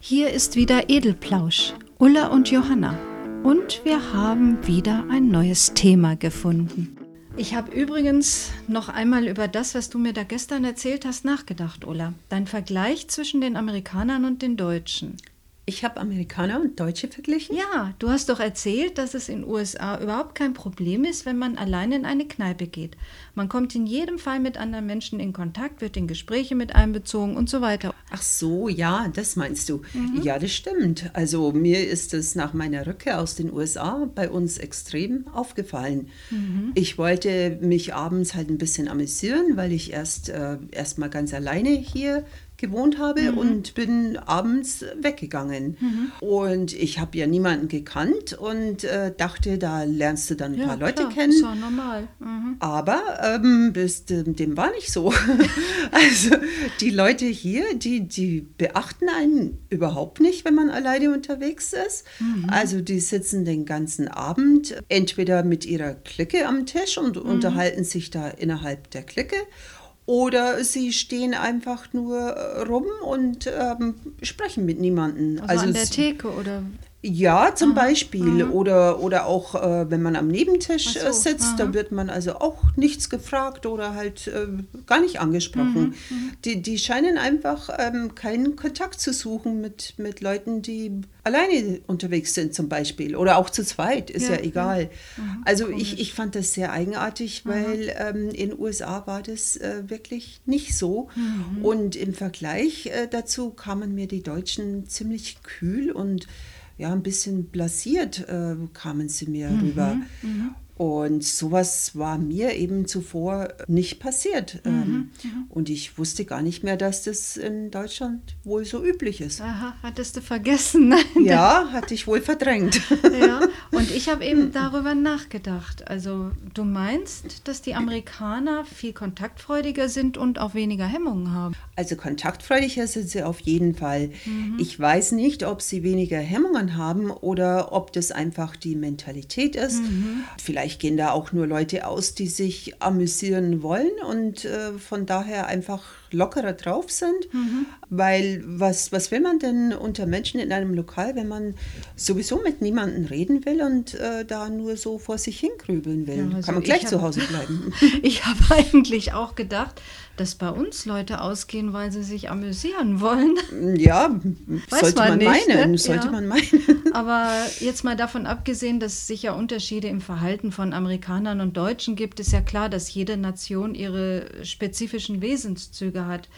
Hier ist wieder Edelplausch, Ulla und Johanna. Und wir haben wieder ein neues Thema gefunden. Ich habe übrigens noch einmal über das, was du mir da gestern erzählt hast, nachgedacht, Ulla. Dein Vergleich zwischen den Amerikanern und den Deutschen. Ich habe Amerikaner und Deutsche verglichen? Ja, du hast doch erzählt, dass es in USA überhaupt kein Problem ist, wenn man allein in eine Kneipe geht. Man kommt in jedem Fall mit anderen Menschen in Kontakt, wird in Gespräche mit einbezogen und so weiter. Ach so, ja, das meinst du. Mhm. Ja, das stimmt. Also mir ist es nach meiner Rückkehr aus den USA bei uns extrem aufgefallen. Mhm. Ich wollte mich abends halt ein bisschen amüsieren, weil ich erst äh, erst mal ganz alleine hier gewohnt habe mhm. und bin abends weggegangen. Mhm. Und ich habe ja niemanden gekannt und äh, dachte, da lernst du dann ein ja, paar Leute klar, kennen. Ist ja normal. Mhm. Aber ähm, das, dem war nicht so. also die Leute hier, die, die beachten einen überhaupt nicht, wenn man alleine unterwegs ist. Mhm. Also die sitzen den ganzen Abend entweder mit ihrer Clique am Tisch und mhm. unterhalten sich da innerhalb der Clique oder sie stehen einfach nur äh, rum und ähm, sprechen mit niemandem. Also, also an der Theke oder ja, zum aha, Beispiel. Aha. Oder, oder auch, äh, wenn man am Nebentisch so, äh, sitzt, aha. da wird man also auch nichts gefragt oder halt äh, gar nicht angesprochen. Mhm, mhm, die, die scheinen einfach ähm, keinen Kontakt zu suchen mit, mit Leuten, die alleine unterwegs sind zum Beispiel. Oder auch zu zweit, ist ja, ja egal. Mhm, also ich, ich fand das sehr eigenartig, weil ähm, in den USA war das äh, wirklich nicht so. Mhm. Und im Vergleich äh, dazu kamen mir die Deutschen ziemlich kühl und ja, ein bisschen blasiert äh, kamen sie mir mhm, rüber. Mhm. Und sowas war mir eben zuvor nicht passiert. Mhm, ähm, mhm. und ich wusste gar nicht mehr, dass das in Deutschland wohl so üblich ist. Aha, hattest du vergessen? ja, hatte ich wohl verdrängt. ja, und ich habe eben darüber nachgedacht. Also du meinst, dass die Amerikaner viel kontaktfreudiger sind und auch weniger Hemmungen haben? Also kontaktfreudiger sind sie auf jeden Fall. Mhm. Ich weiß nicht, ob sie weniger Hemmungen haben oder ob das einfach die Mentalität ist. Mhm. Vielleicht Vielleicht gehen da auch nur Leute aus, die sich amüsieren wollen und äh, von daher einfach lockerer drauf sind. Mhm. Weil was, was will man denn unter Menschen in einem Lokal, wenn man sowieso mit niemandem reden will und äh, da nur so vor sich hingrübeln will? Ja, also Kann man gleich hab, zu Hause bleiben. ich habe eigentlich auch gedacht, dass bei uns Leute ausgehen, weil sie sich amüsieren wollen. Ja, Weiß sollte man, man nicht, meinen. Ne? Sollte ja. man meinen. Aber jetzt mal davon abgesehen, dass es sicher Unterschiede im Verhalten von Amerikanern und Deutschen gibt, ist ja klar, dass jede Nation ihre spezifischen Wesenszüge hat.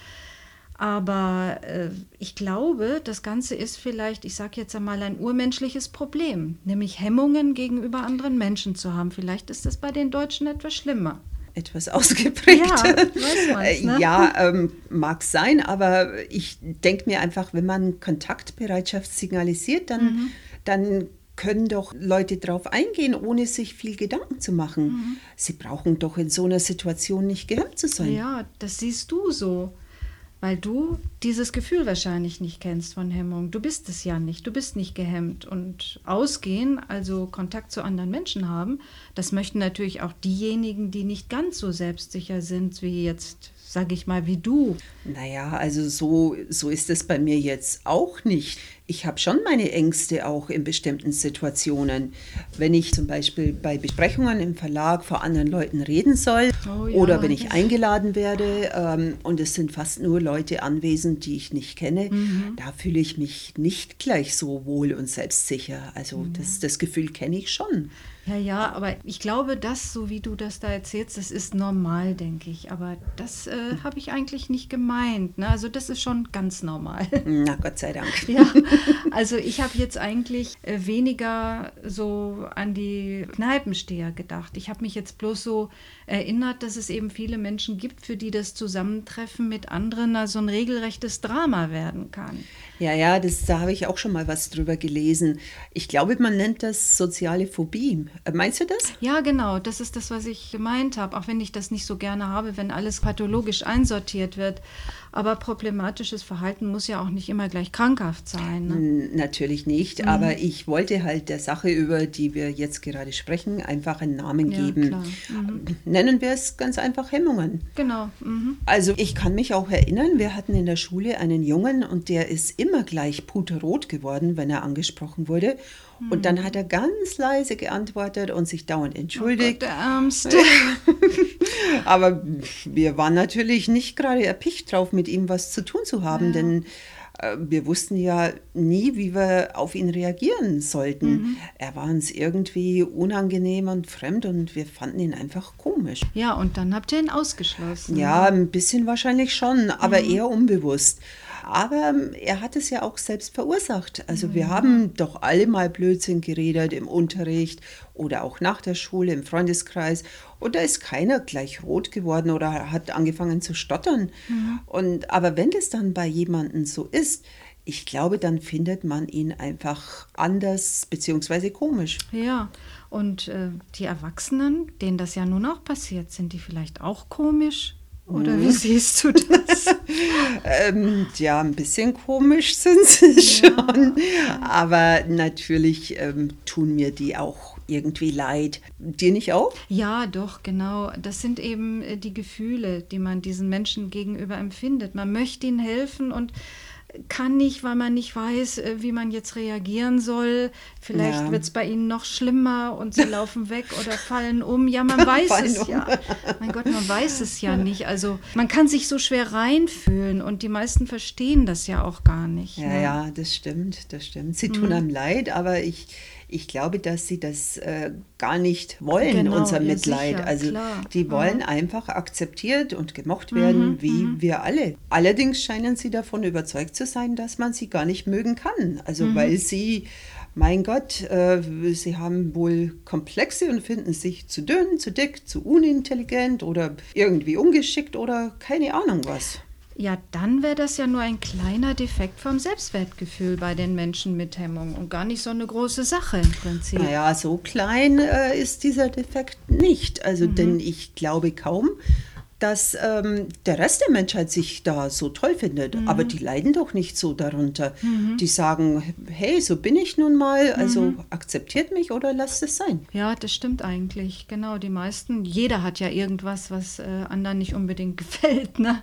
Aber äh, ich glaube, das Ganze ist vielleicht, ich sage jetzt einmal, ein urmenschliches Problem, nämlich Hemmungen gegenüber anderen Menschen zu haben. Vielleicht ist das bei den Deutschen etwas schlimmer etwas ausgeprägt. Ja, ne? ja ähm, mag sein, aber ich denke mir einfach, wenn man Kontaktbereitschaft signalisiert, dann, mhm. dann können doch Leute darauf eingehen, ohne sich viel Gedanken zu machen. Mhm. Sie brauchen doch in so einer Situation nicht gehemmt zu sein. Ja, das siehst du so weil du dieses Gefühl wahrscheinlich nicht kennst von Hemmung. Du bist es ja nicht, du bist nicht gehemmt. Und ausgehen, also Kontakt zu anderen Menschen haben, das möchten natürlich auch diejenigen, die nicht ganz so selbstsicher sind wie jetzt sage ich mal, wie du. Naja, also so, so ist es bei mir jetzt auch nicht. Ich habe schon meine Ängste auch in bestimmten Situationen. Wenn ich zum Beispiel bei Besprechungen im Verlag vor anderen Leuten reden soll oh ja, oder wenn ich eingeladen werde ähm, und es sind fast nur Leute anwesend, die ich nicht kenne, mhm. da fühle ich mich nicht gleich so wohl und selbstsicher. Also mhm. das, das Gefühl kenne ich schon. Ja, ja, aber ich glaube, das, so wie du das da erzählst, das ist normal, denke ich. Aber das äh, habe ich eigentlich nicht gemeint. Ne? Also das ist schon ganz normal. Na, Gott sei Dank. Ja, also ich habe jetzt eigentlich äh, weniger so an die Kneipensteher gedacht. Ich habe mich jetzt bloß so erinnert, dass es eben viele Menschen gibt, für die das Zusammentreffen mit anderen also ein regelrechtes Drama werden kann. Ja, ja, das, da habe ich auch schon mal was drüber gelesen. Ich glaube, man nennt das soziale Phobie. Äh, meinst du das? Ja, genau. Das ist das, was ich gemeint habe. Auch wenn ich das nicht so gerne habe, wenn alles pathologisch einsortiert wird. Aber problematisches Verhalten muss ja auch nicht immer gleich krankhaft sein. Ne? Natürlich nicht. Mhm. Aber ich wollte halt der Sache, über die wir jetzt gerade sprechen, einfach einen Namen ja, geben. Mhm. Nennen wir es ganz einfach Hemmungen. Genau. Mhm. Also ich kann mich auch erinnern, wir hatten in der Schule einen Jungen und der ist immer immer gleich puterrot geworden, wenn er angesprochen wurde. Mhm. Und dann hat er ganz leise geantwortet und sich dauernd entschuldigt. Oh Gott, der Ärmste. Aber wir waren natürlich nicht gerade erpicht drauf, mit ihm was zu tun zu haben, ja. denn äh, wir wussten ja nie, wie wir auf ihn reagieren sollten. Mhm. Er war uns irgendwie unangenehm und fremd und wir fanden ihn einfach komisch. Ja, und dann habt ihr ihn ausgeschlossen. Ja, ein bisschen wahrscheinlich schon, aber mhm. eher unbewusst. Aber er hat es ja auch selbst verursacht. Also mhm. wir haben doch alle mal Blödsinn geredet im Unterricht oder auch nach der Schule im Freundeskreis. Und da ist keiner gleich rot geworden oder hat angefangen zu stottern. Mhm. Und, aber wenn das dann bei jemandem so ist, ich glaube, dann findet man ihn einfach anders bzw. komisch. Ja, und äh, die Erwachsenen, denen das ja nun auch passiert, sind die vielleicht auch komisch? Oder wie siehst du das? ähm, ja, ein bisschen komisch sind sie schon. Aber natürlich ähm, tun mir die auch irgendwie leid. Dir nicht auch? Ja, doch, genau. Das sind eben äh, die Gefühle, die man diesen Menschen gegenüber empfindet. Man möchte ihnen helfen und kann nicht, weil man nicht weiß, äh, wie man jetzt reagieren soll. Vielleicht ja. wird es bei ihnen noch schlimmer und sie laufen weg oder fallen um. Ja, man weiß es um. ja. Mein Gott, man weiß es ja nicht. Also man kann sich so schwer reinfühlen und die meisten verstehen das ja auch gar nicht. Ja, ne? ja, das stimmt, das stimmt. Sie tun mhm. einem leid, aber ich, ich glaube, dass sie das äh, gar nicht wollen, genau, unser Mitleid. Sicher, also klar. die wollen mhm. einfach akzeptiert und gemocht werden, mhm, wie mhm. wir alle. Allerdings scheinen sie davon überzeugt zu sein, dass man sie gar nicht mögen kann. Also mhm. weil sie mein Gott, äh, sie haben wohl Komplexe und finden sich zu dünn, zu dick, zu unintelligent oder irgendwie ungeschickt oder keine Ahnung was. Ja, dann wäre das ja nur ein kleiner Defekt vom Selbstwertgefühl bei den Menschen mit Hemmung und gar nicht so eine große Sache im Prinzip. Naja, so klein äh, ist dieser Defekt nicht. Also, mhm. denn ich glaube kaum, dass ähm, der Rest der Menschheit sich da so toll findet. Mhm. Aber die leiden doch nicht so darunter. Mhm. Die sagen, hey, so bin ich nun mal, also mhm. akzeptiert mich oder lasst es sein. Ja, das stimmt eigentlich. Genau, die meisten, jeder hat ja irgendwas, was äh, anderen nicht unbedingt gefällt. Ne?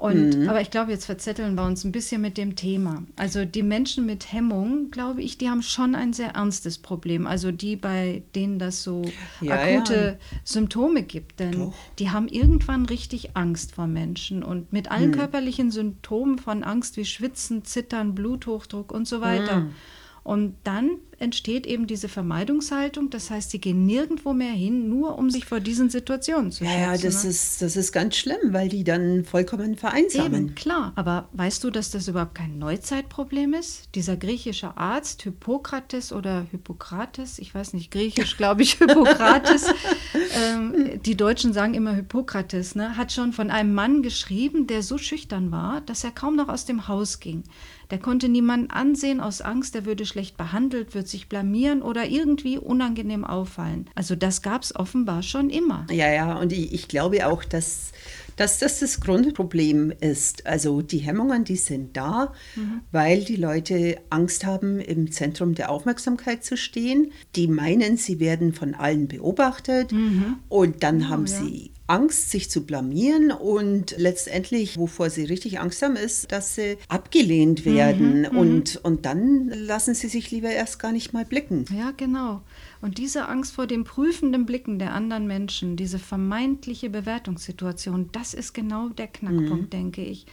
Und, mhm. Aber ich glaube, jetzt verzetteln wir uns ein bisschen mit dem Thema. Also die Menschen mit Hemmung, glaube ich, die haben schon ein sehr ernstes Problem. Also die, bei denen das so ja, akute ja. Symptome gibt. Denn Doch. die haben irgendwann richtig Angst vor Menschen. Und mit allen mhm. körperlichen Symptomen von Angst wie Schwitzen, Zittern, Bluthochdruck und so weiter. Mhm. Und dann entsteht eben diese Vermeidungshaltung. Das heißt, sie gehen nirgendwo mehr hin, nur um sich vor diesen Situationen zu schützen. Ja, das, ne? ist, das ist ganz schlimm, weil die dann vollkommen vereinsamen. Eben, klar. Aber weißt du, dass das überhaupt kein Neuzeitproblem ist? Dieser griechische Arzt, Hippokrates oder Hippokrates, ich weiß nicht, griechisch glaube ich Hippokrates, ähm, die Deutschen sagen immer Hippokrates, ne, hat schon von einem Mann geschrieben, der so schüchtern war, dass er kaum noch aus dem Haus ging. Der konnte niemanden ansehen aus Angst, er würde schlecht behandelt, wird sich blamieren oder irgendwie unangenehm auffallen. Also das gab es offenbar schon immer. Ja, ja, und ich, ich glaube auch, dass, dass das das Grundproblem ist. Also die Hemmungen, die sind da, mhm. weil die Leute Angst haben, im Zentrum der Aufmerksamkeit zu stehen. Die meinen, sie werden von allen beobachtet mhm. und dann oh, haben ja. sie Angst, sich zu blamieren und letztendlich, wovor sie richtig Angst haben, ist, dass sie abgelehnt mhm, werden mhm, und, und dann lassen sie sich lieber erst gar nicht mal blicken. Ja, genau. Und diese Angst vor dem prüfenden Blicken der anderen Menschen, diese vermeintliche Bewertungssituation, das ist genau der Knackpunkt, mhm. denke ich.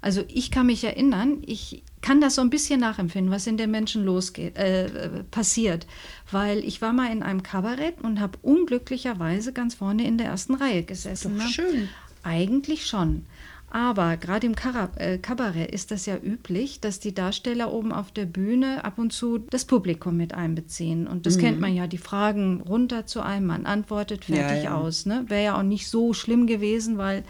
Also ich kann mich erinnern, ich kann das so ein bisschen nachempfinden, was in den Menschen losgeht, äh, passiert, weil ich war mal in einem Kabarett und habe unglücklicherweise ganz vorne in der ersten Reihe gesessen. Doch ne? schön. Eigentlich schon. Aber gerade im äh, Kabarett ist das ja üblich, dass die Darsteller oben auf der Bühne ab und zu das Publikum mit einbeziehen. Und das mhm. kennt man ja, die Fragen runter zu einem, man antwortet fertig ja, ja. aus. Ne? Wäre ja auch nicht so schlimm gewesen, weil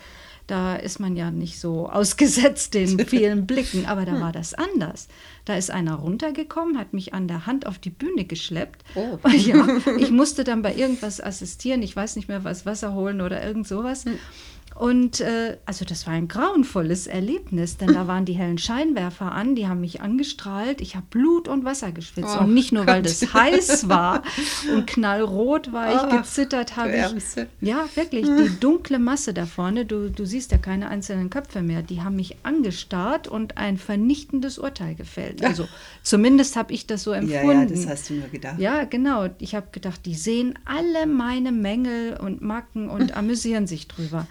da ist man ja nicht so ausgesetzt den vielen Blicken, aber da war das anders. Da ist einer runtergekommen, hat mich an der Hand auf die Bühne geschleppt. Oh. Ja, ich musste dann bei irgendwas assistieren, ich weiß nicht mehr was, Wasser holen oder irgend sowas. Hm. Und äh, also das war ein grauenvolles Erlebnis, denn da waren die hellen Scheinwerfer an, die haben mich angestrahlt. Ich habe Blut und Wasser geschwitzt. Oh, und nicht nur, Gott. weil das heiß war und knallrot war, ich oh, gezittert habe ich. Ja, wirklich, die dunkle Masse da vorne, du, du siehst ja keine einzelnen Köpfe mehr, die haben mich angestarrt und ein vernichtendes Urteil gefällt. Also zumindest habe ich das so empfunden. Ja, ja, das hast du nur gedacht. Ja, genau. Ich habe gedacht, die sehen alle meine Mängel und Macken und amüsieren sich drüber.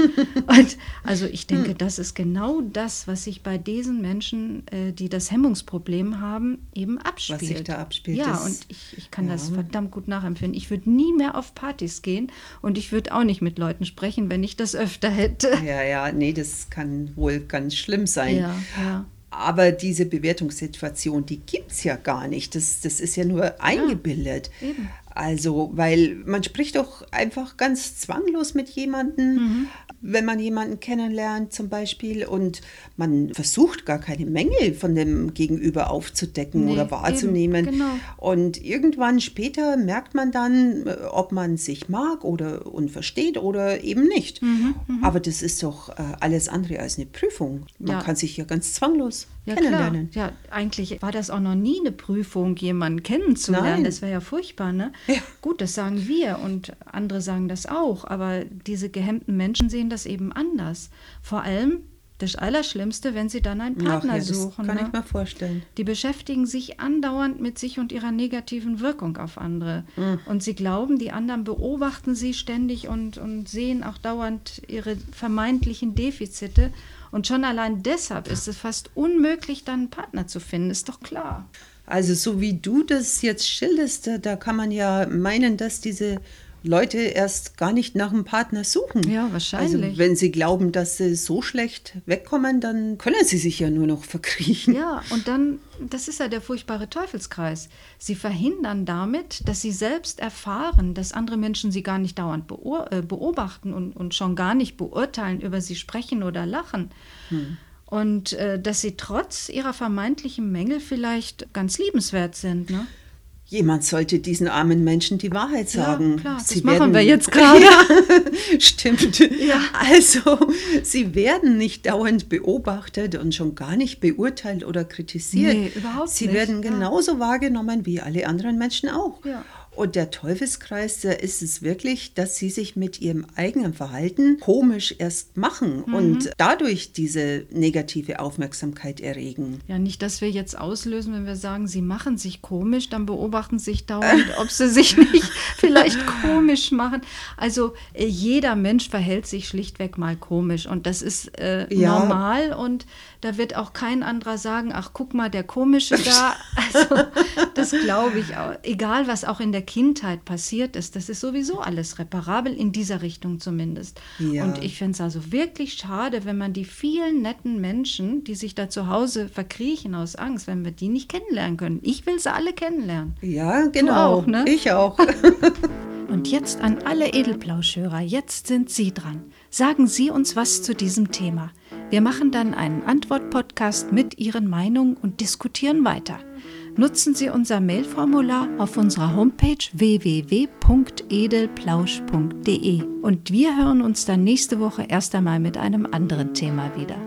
Und also ich denke, das ist genau das, was sich bei diesen Menschen, äh, die das Hemmungsproblem haben, eben abspielt. Was sich da abspielt. Ja, und ich, ich kann ja. das verdammt gut nachempfinden. Ich würde nie mehr auf Partys gehen und ich würde auch nicht mit Leuten sprechen, wenn ich das öfter hätte. Ja, ja, nee, das kann wohl ganz schlimm sein. Ja, ja. Aber diese Bewertungssituation, die gibt es ja gar nicht. Das, das ist ja nur eingebildet. Ja, also, weil man spricht doch einfach ganz zwanglos mit jemandem. Mhm wenn man jemanden kennenlernt zum Beispiel und man versucht gar keine Mängel von dem Gegenüber aufzudecken nee, oder wahrzunehmen. Eben, genau. Und irgendwann später merkt man dann, äh, ob man sich mag oder und versteht oder eben nicht. Mhm, mh. Aber das ist doch äh, alles andere als eine Prüfung. Man ja. kann sich ja ganz zwanglos ja, kennenlernen. Klar. Ja, eigentlich war das auch noch nie eine Prüfung, jemanden kennenzulernen. Nein. Das wäre ja furchtbar, ne? Ja. Gut, das sagen wir und andere sagen das auch, aber diese gehemmten Menschen sehen das eben anders. Vor allem das Allerschlimmste, wenn sie dann einen Partner Ach, ja, suchen. kann ne? ich mir vorstellen. Die beschäftigen sich andauernd mit sich und ihrer negativen Wirkung auf andere. Mhm. Und sie glauben, die anderen beobachten sie ständig und, und sehen auch dauernd ihre vermeintlichen Defizite. Und schon allein deshalb ist es fast unmöglich, dann einen Partner zu finden, ist doch klar. Also so wie du das jetzt schilderst, da kann man ja meinen, dass diese Leute erst gar nicht nach einem Partner suchen. Ja, wahrscheinlich. Also wenn sie glauben, dass sie so schlecht wegkommen, dann können sie sich ja nur noch verkriechen. Ja, und dann, das ist ja der furchtbare Teufelskreis. Sie verhindern damit, dass sie selbst erfahren, dass andere Menschen sie gar nicht dauernd äh, beobachten und, und schon gar nicht beurteilen, über sie sprechen oder lachen. Hm. Und äh, dass sie trotz ihrer vermeintlichen Mängel vielleicht ganz liebenswert sind. Ne? Jemand sollte diesen armen Menschen die Wahrheit sagen. Ja, klar, sie das machen wir jetzt gerade. ja, stimmt. Ja. Also, sie werden nicht dauernd beobachtet und schon gar nicht beurteilt oder kritisiert. Nee, überhaupt sie nicht. werden genauso ja. wahrgenommen wie alle anderen Menschen auch. Ja. Und der Teufelskreis, da ist es wirklich, dass sie sich mit ihrem eigenen Verhalten komisch erst machen mhm. und dadurch diese negative Aufmerksamkeit erregen. Ja, nicht, dass wir jetzt auslösen, wenn wir sagen, sie machen sich komisch, dann beobachten sich dauernd, ob sie sich nicht vielleicht komisch machen. Also äh, jeder Mensch verhält sich schlichtweg mal komisch und das ist äh, ja. normal und da wird auch kein anderer sagen, ach guck mal, der komische da. Also das glaube ich auch. Egal, was auch in der Kindheit passiert ist, das ist sowieso alles reparabel, in dieser Richtung zumindest. Ja. Und ich finde es also wirklich schade, wenn man die vielen netten Menschen, die sich da zu Hause verkriechen aus Angst, wenn wir die nicht kennenlernen können. Ich will sie alle kennenlernen. Ja, genau. Auch, ne? Ich auch. Und jetzt an alle Edelplauschhörer, jetzt sind Sie dran. Sagen Sie uns was zu diesem Thema. Wir machen dann einen Antwort-Podcast mit Ihren Meinungen und diskutieren weiter nutzen Sie unser Mailformular auf unserer Homepage www.edelplausch.de. Und wir hören uns dann nächste Woche erst einmal mit einem anderen Thema wieder.